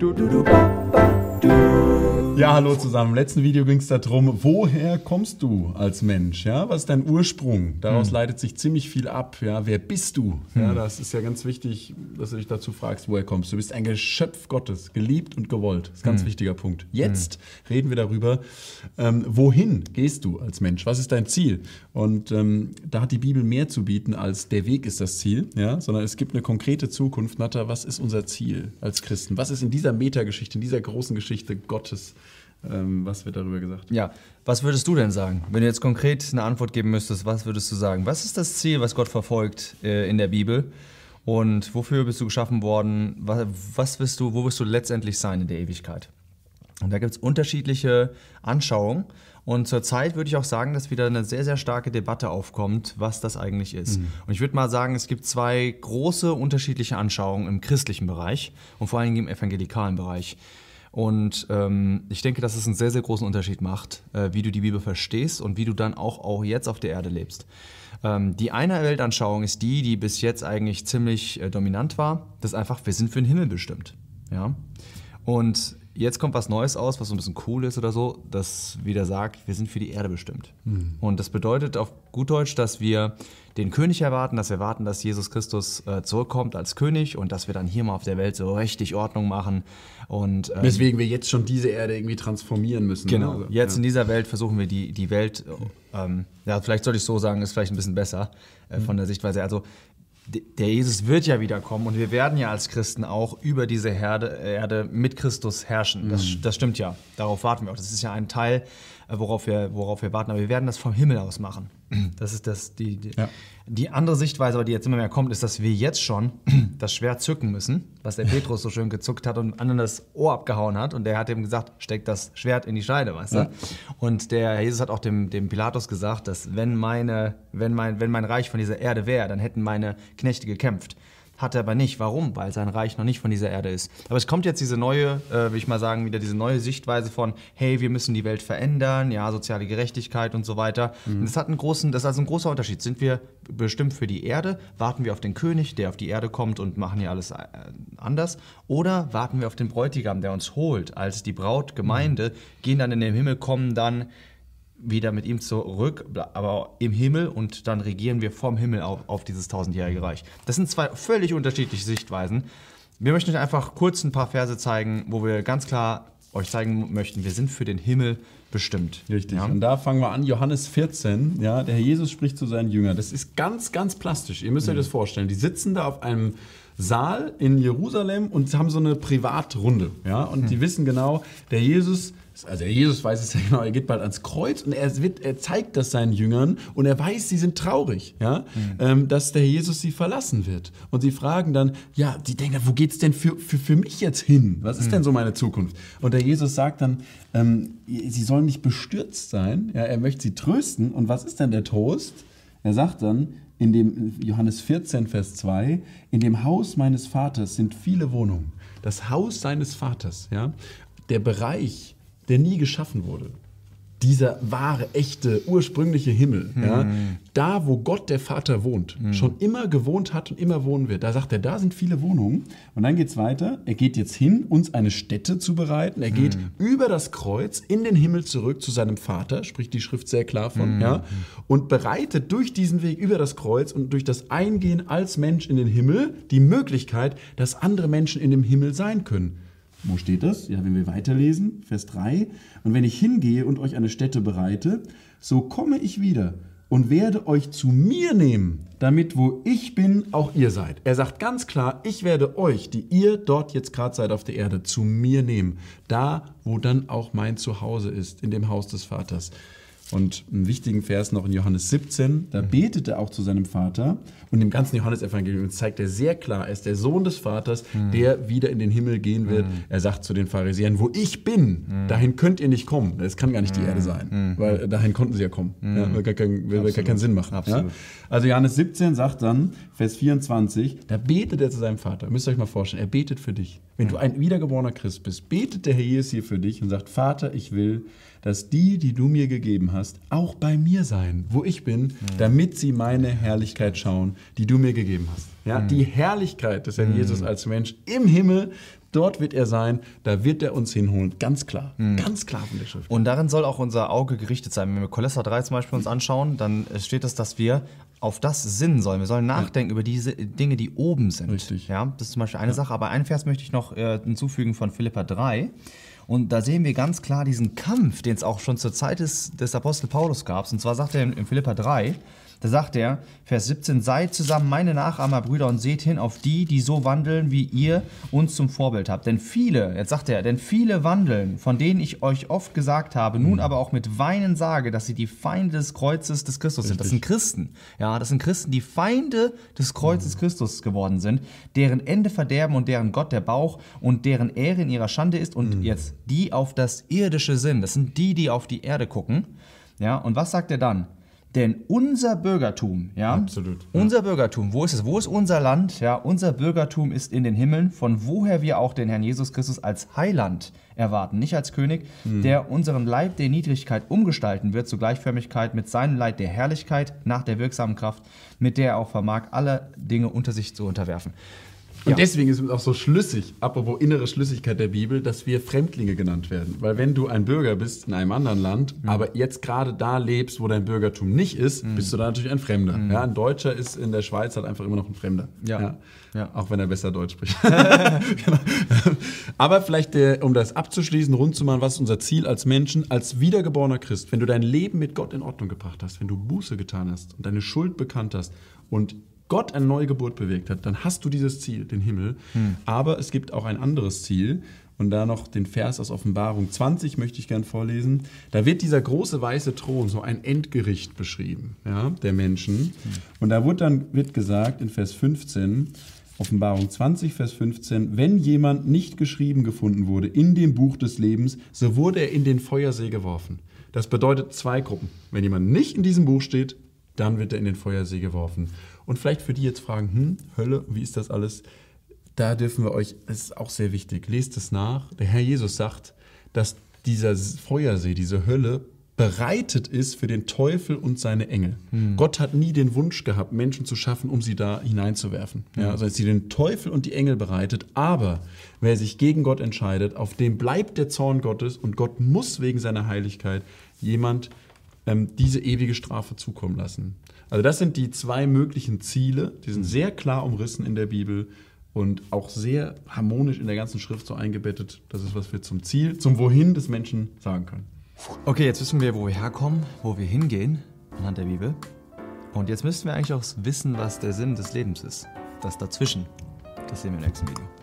Du, du, du, ba, ba, du. Ja, hallo zusammen. Im letzten Video ging es darum, woher kommst du als Mensch? Ja, was ist dein Ursprung? Daraus hm. leitet sich ziemlich viel ab. Ja, wer bist du? Hm. Ja, das ist ja ganz wichtig, dass du dich dazu fragst, woher kommst du? Du bist ein Geschöpf Gottes, geliebt und gewollt. Das ist ein ganz hm. wichtiger Punkt. Jetzt hm. reden wir darüber, ähm, wohin gehst du als Mensch? Was ist dein Ziel? Und ähm, da hat die Bibel mehr zu bieten als der Weg ist das Ziel, ja, sondern es gibt eine konkrete Zukunft. Natter, was ist unser Ziel als Christen? Was ist in dieser Metageschichte, in dieser großen Geschichte Gottes? Ähm, was wird darüber gesagt? Ja, was würdest du denn sagen? Wenn du jetzt konkret eine Antwort geben müsstest, was würdest du sagen? Was ist das Ziel, was Gott verfolgt äh, in der Bibel? Und wofür bist du geschaffen worden? Was, was willst du, wo wirst du letztendlich sein in der Ewigkeit? Und da gibt es unterschiedliche Anschauungen. Und zurzeit würde ich auch sagen, dass wieder eine sehr, sehr starke Debatte aufkommt, was das eigentlich ist. Mhm. Und ich würde mal sagen, es gibt zwei große unterschiedliche Anschauungen im christlichen Bereich und vor allem im evangelikalen Bereich. Und ähm, ich denke, dass es einen sehr, sehr großen Unterschied macht, äh, wie du die Bibel verstehst und wie du dann auch, auch jetzt auf der Erde lebst. Ähm, die eine Weltanschauung ist die, die bis jetzt eigentlich ziemlich äh, dominant war. Das ist einfach, wir sind für den Himmel bestimmt. Ja? Und jetzt kommt was Neues aus, was so ein bisschen cool ist oder so, das wieder sagt, wir sind für die Erde bestimmt. Mhm. Und das bedeutet auf gut Deutsch, dass wir den König erwarten, dass wir erwarten, dass Jesus Christus äh, zurückkommt als König und dass wir dann hier mal auf der Welt so richtig Ordnung machen. Und, ähm, Weswegen wir jetzt schon diese Erde irgendwie transformieren müssen. Ne? Genau. Also, jetzt ja. in dieser Welt versuchen wir die, die Welt, ähm, ja, vielleicht sollte ich so sagen, ist vielleicht ein bisschen besser äh, mhm. von der Sichtweise. Also der Jesus wird ja wiederkommen und wir werden ja als Christen auch über diese Herde, Erde mit Christus herrschen. Das, mhm. das stimmt ja. Darauf warten wir auch. Das ist ja ein Teil, äh, worauf wir, worauf wir warten. Aber wir werden das vom Himmel aus machen. Das ist das, die, die, ja. die andere Sichtweise, aber die jetzt immer mehr kommt, ist, dass wir jetzt schon das Schwert zücken müssen, was der Petrus so schön gezuckt hat und anderen das Ohr abgehauen hat. Und der hat ihm gesagt, steck das Schwert in die Scheide, weißt du? Ja. Und der Jesus hat auch dem, dem Pilatus gesagt, dass wenn, meine, wenn, mein, wenn mein Reich von dieser Erde wäre, dann hätten meine Knechte gekämpft. Hat er aber nicht. Warum? Weil sein Reich noch nicht von dieser Erde ist. Aber es kommt jetzt diese neue, äh, will ich mal sagen, wieder diese neue Sichtweise von, hey, wir müssen die Welt verändern, ja, soziale Gerechtigkeit und so weiter. Mhm. das hat einen großen, das ist also ein großer Unterschied. Sind wir bestimmt für die Erde? Warten wir auf den König, der auf die Erde kommt und machen hier alles äh, anders? Oder warten wir auf den Bräutigam, der uns holt als die Brautgemeinde, mhm. gehen dann in den Himmel, kommen dann wieder mit ihm zurück, aber im Himmel und dann regieren wir vom Himmel auf, auf dieses tausendjährige Reich. Das sind zwei völlig unterschiedliche Sichtweisen. Wir möchten euch einfach kurz ein paar Verse zeigen, wo wir ganz klar euch zeigen möchten, wir sind für den Himmel bestimmt. Richtig. Ja? Und da fangen wir an, Johannes 14, ja, der Herr Jesus spricht zu seinen Jüngern. Das ist ganz, ganz plastisch. Ihr müsst mhm. euch das vorstellen. Die sitzen da auf einem Saal in Jerusalem und haben so eine Privatrunde. Ja? Und mhm. die wissen genau, der Jesus also Jesus weiß es ja genau, er geht bald ans Kreuz und er, wird, er zeigt das seinen Jüngern und er weiß, sie sind traurig, ja, mhm. ähm, dass der Jesus sie verlassen wird. Und sie fragen dann, ja, die denken, wo geht es denn für, für, für mich jetzt hin? Was ist mhm. denn so meine Zukunft? Und der Jesus sagt dann, ähm, sie sollen nicht bestürzt sein, ja, er möchte sie trösten. Und was ist denn der Trost? Er sagt dann, in dem Johannes 14, Vers 2, in dem Haus meines Vaters sind viele Wohnungen. Das Haus seines Vaters, ja, der Bereich, der nie geschaffen wurde. Dieser wahre, echte, ursprüngliche Himmel, mhm. ja, da wo Gott der Vater wohnt, mhm. schon immer gewohnt hat und immer wohnen wird, da sagt er, da sind viele Wohnungen. Und dann geht es weiter. Er geht jetzt hin, uns eine Stätte zu bereiten. Er geht mhm. über das Kreuz in den Himmel zurück zu seinem Vater, spricht die Schrift sehr klar von, mhm. ja, und bereitet durch diesen Weg über das Kreuz und durch das Eingehen als Mensch in den Himmel die Möglichkeit, dass andere Menschen in dem Himmel sein können. Wo steht das? Ja, wenn wir weiterlesen, Vers 3. Und wenn ich hingehe und euch eine Stätte bereite, so komme ich wieder und werde euch zu mir nehmen, damit wo ich bin, auch ihr seid. Er sagt ganz klar, ich werde euch, die ihr dort jetzt gerade seid auf der Erde, zu mir nehmen. Da, wo dann auch mein Zuhause ist, in dem Haus des Vaters. Und einen wichtigen Vers noch in Johannes 17, da betet er auch zu seinem Vater. Und im ganzen Johannesevangelium zeigt er sehr klar, er ist der Sohn des Vaters, mhm. der wieder in den Himmel gehen wird. Mhm. Er sagt zu den Pharisäern, wo ich bin, mhm. dahin könnt ihr nicht kommen. Das kann gar nicht die Erde sein, weil dahin konnten sie ja kommen. Ja, will, gar kein, will gar keinen Sinn machen. Ja? Also Johannes 17 sagt dann, Vers 24, da betet er zu seinem Vater. Müsst ihr euch mal vorstellen, er betet für dich. Wenn du ein wiedergeborener Christ bist, betet der Herr Jesus hier für dich und sagt, Vater, ich will, dass die, die du mir gegeben hast, auch bei mir sein, wo ich bin, damit sie meine Herrlichkeit schauen, die du mir gegeben hast. Ja, Die Herrlichkeit des Herrn Jesus als Mensch im Himmel, dort wird er sein, da wird er uns hinholen. Ganz klar, ganz klar von der Schrift. Und darin soll auch unser Auge gerichtet sein. Wenn wir Kolosser 3 zum Beispiel uns anschauen, dann steht es, dass wir auf das sinnen sollen. Wir sollen nachdenken über diese Dinge, die oben sind. Richtig. Ja, das ist zum Beispiel eine Sache. Aber einen Vers möchte ich noch äh, hinzufügen von Philippa 3. Und da sehen wir ganz klar diesen Kampf, den es auch schon zur Zeit des, des Apostel Paulus gab. Und zwar sagt er in, in Philippa 3, da sagt er, Vers 17, seid zusammen meine Nachahmer, Brüder, und seht hin auf die, die so wandeln, wie ihr uns zum Vorbild habt. Denn viele, jetzt sagt er, denn viele wandeln, von denen ich euch oft gesagt habe, nun aber auch mit Weinen sage, dass sie die Feinde des Kreuzes des Christus sind. Das sind Christen. Ja, das sind Christen, die Feinde des Kreuzes Christus geworden sind, deren Ende verderben und deren Gott der Bauch und deren Ehre in ihrer Schande ist. Und jetzt die auf das Irdische sind. Das sind die, die auf die Erde gucken. Ja, und was sagt er dann? Denn unser Bürgertum, ja, Absolut, ja. unser Bürgertum, wo ist es? Wo ist unser Land? Ja, unser Bürgertum ist in den Himmeln, von woher wir auch den Herrn Jesus Christus als Heiland erwarten, nicht als König, der unseren Leib der Niedrigkeit umgestalten wird, zur Gleichförmigkeit mit seinem Leib der Herrlichkeit nach der wirksamen Kraft, mit der er auch vermag, alle Dinge unter sich zu unterwerfen. Und Ja. deswegen ist es auch so schlüssig, apropos innere Schlüssigkeit der Bibel, dass wir Fremdlinge genannt werden. Weil wenn du ein Bürger bist in einem anderen Land, aber jetzt gerade da lebst, wo dein Bürgertum nicht ist, bist du da natürlich ein Fremder. Ja, ein Deutscher ist in der Schweiz halt einfach immer noch ein Fremder. Ja. Ja. Auch wenn er besser Deutsch spricht. genau. Aber vielleicht, äh, um das abzuschließen, rund zu machen, was ist unser Ziel als Menschen, als wiedergeborener Christ, wenn du dein Leben mit Gott in Ordnung gebracht hast, wenn du Buße getan hast und deine Schuld bekannt hast und Gott eine neue Geburt bewegt hat, dann hast du dieses Ziel, den Himmel. Aber es gibt auch ein anderes Ziel. Und da noch den Vers aus Offenbarung 20 möchte ich gern vorlesen. Da wird dieser große weiße Thron, so ein Endgericht beschrieben, ja, der Menschen. Und da wird dann wird gesagt in Vers 15, Offenbarung 20, Vers 15, wenn jemand nicht geschrieben gefunden wurde in dem Buch des Lebens, so wurde er in den Feuersee geworfen. Das bedeutet zwei Gruppen. Wenn jemand nicht in diesem Buch steht, dann wird er in den Feuersee geworfen. Und vielleicht für die jetzt fragen, hm, Hölle, wie ist das alles? Da dürfen wir euch, das ist auch sehr wichtig, lest es nach. Der Herr Jesus sagt, dass dieser Feuersee, diese Hölle, bereitet ist für den Teufel und seine Engel. Gott hat nie den Wunsch gehabt, Menschen zu schaffen, um sie da hineinzuwerfen. Ja, also hat sie den Teufel und die Engel bereitet, aber wer sich gegen Gott entscheidet, auf dem bleibt der Zorn Gottes und Gott muss wegen seiner Heiligkeit jemand ähm, diese ewige Strafe zukommen lassen. Also das sind die zwei möglichen Ziele, die sind sehr klar umrissen in der Bibel und auch sehr harmonisch in der ganzen Schrift so eingebettet. Das ist, was wir zum Ziel, zum Wohin des Menschen sagen können. Okay, jetzt wissen wir, wo wir herkommen, wo wir hingehen anhand der Bibel. Und jetzt müssten wir eigentlich auch wissen, was der Sinn des Lebens ist. Das dazwischen. Das sehen wir im nächsten Video.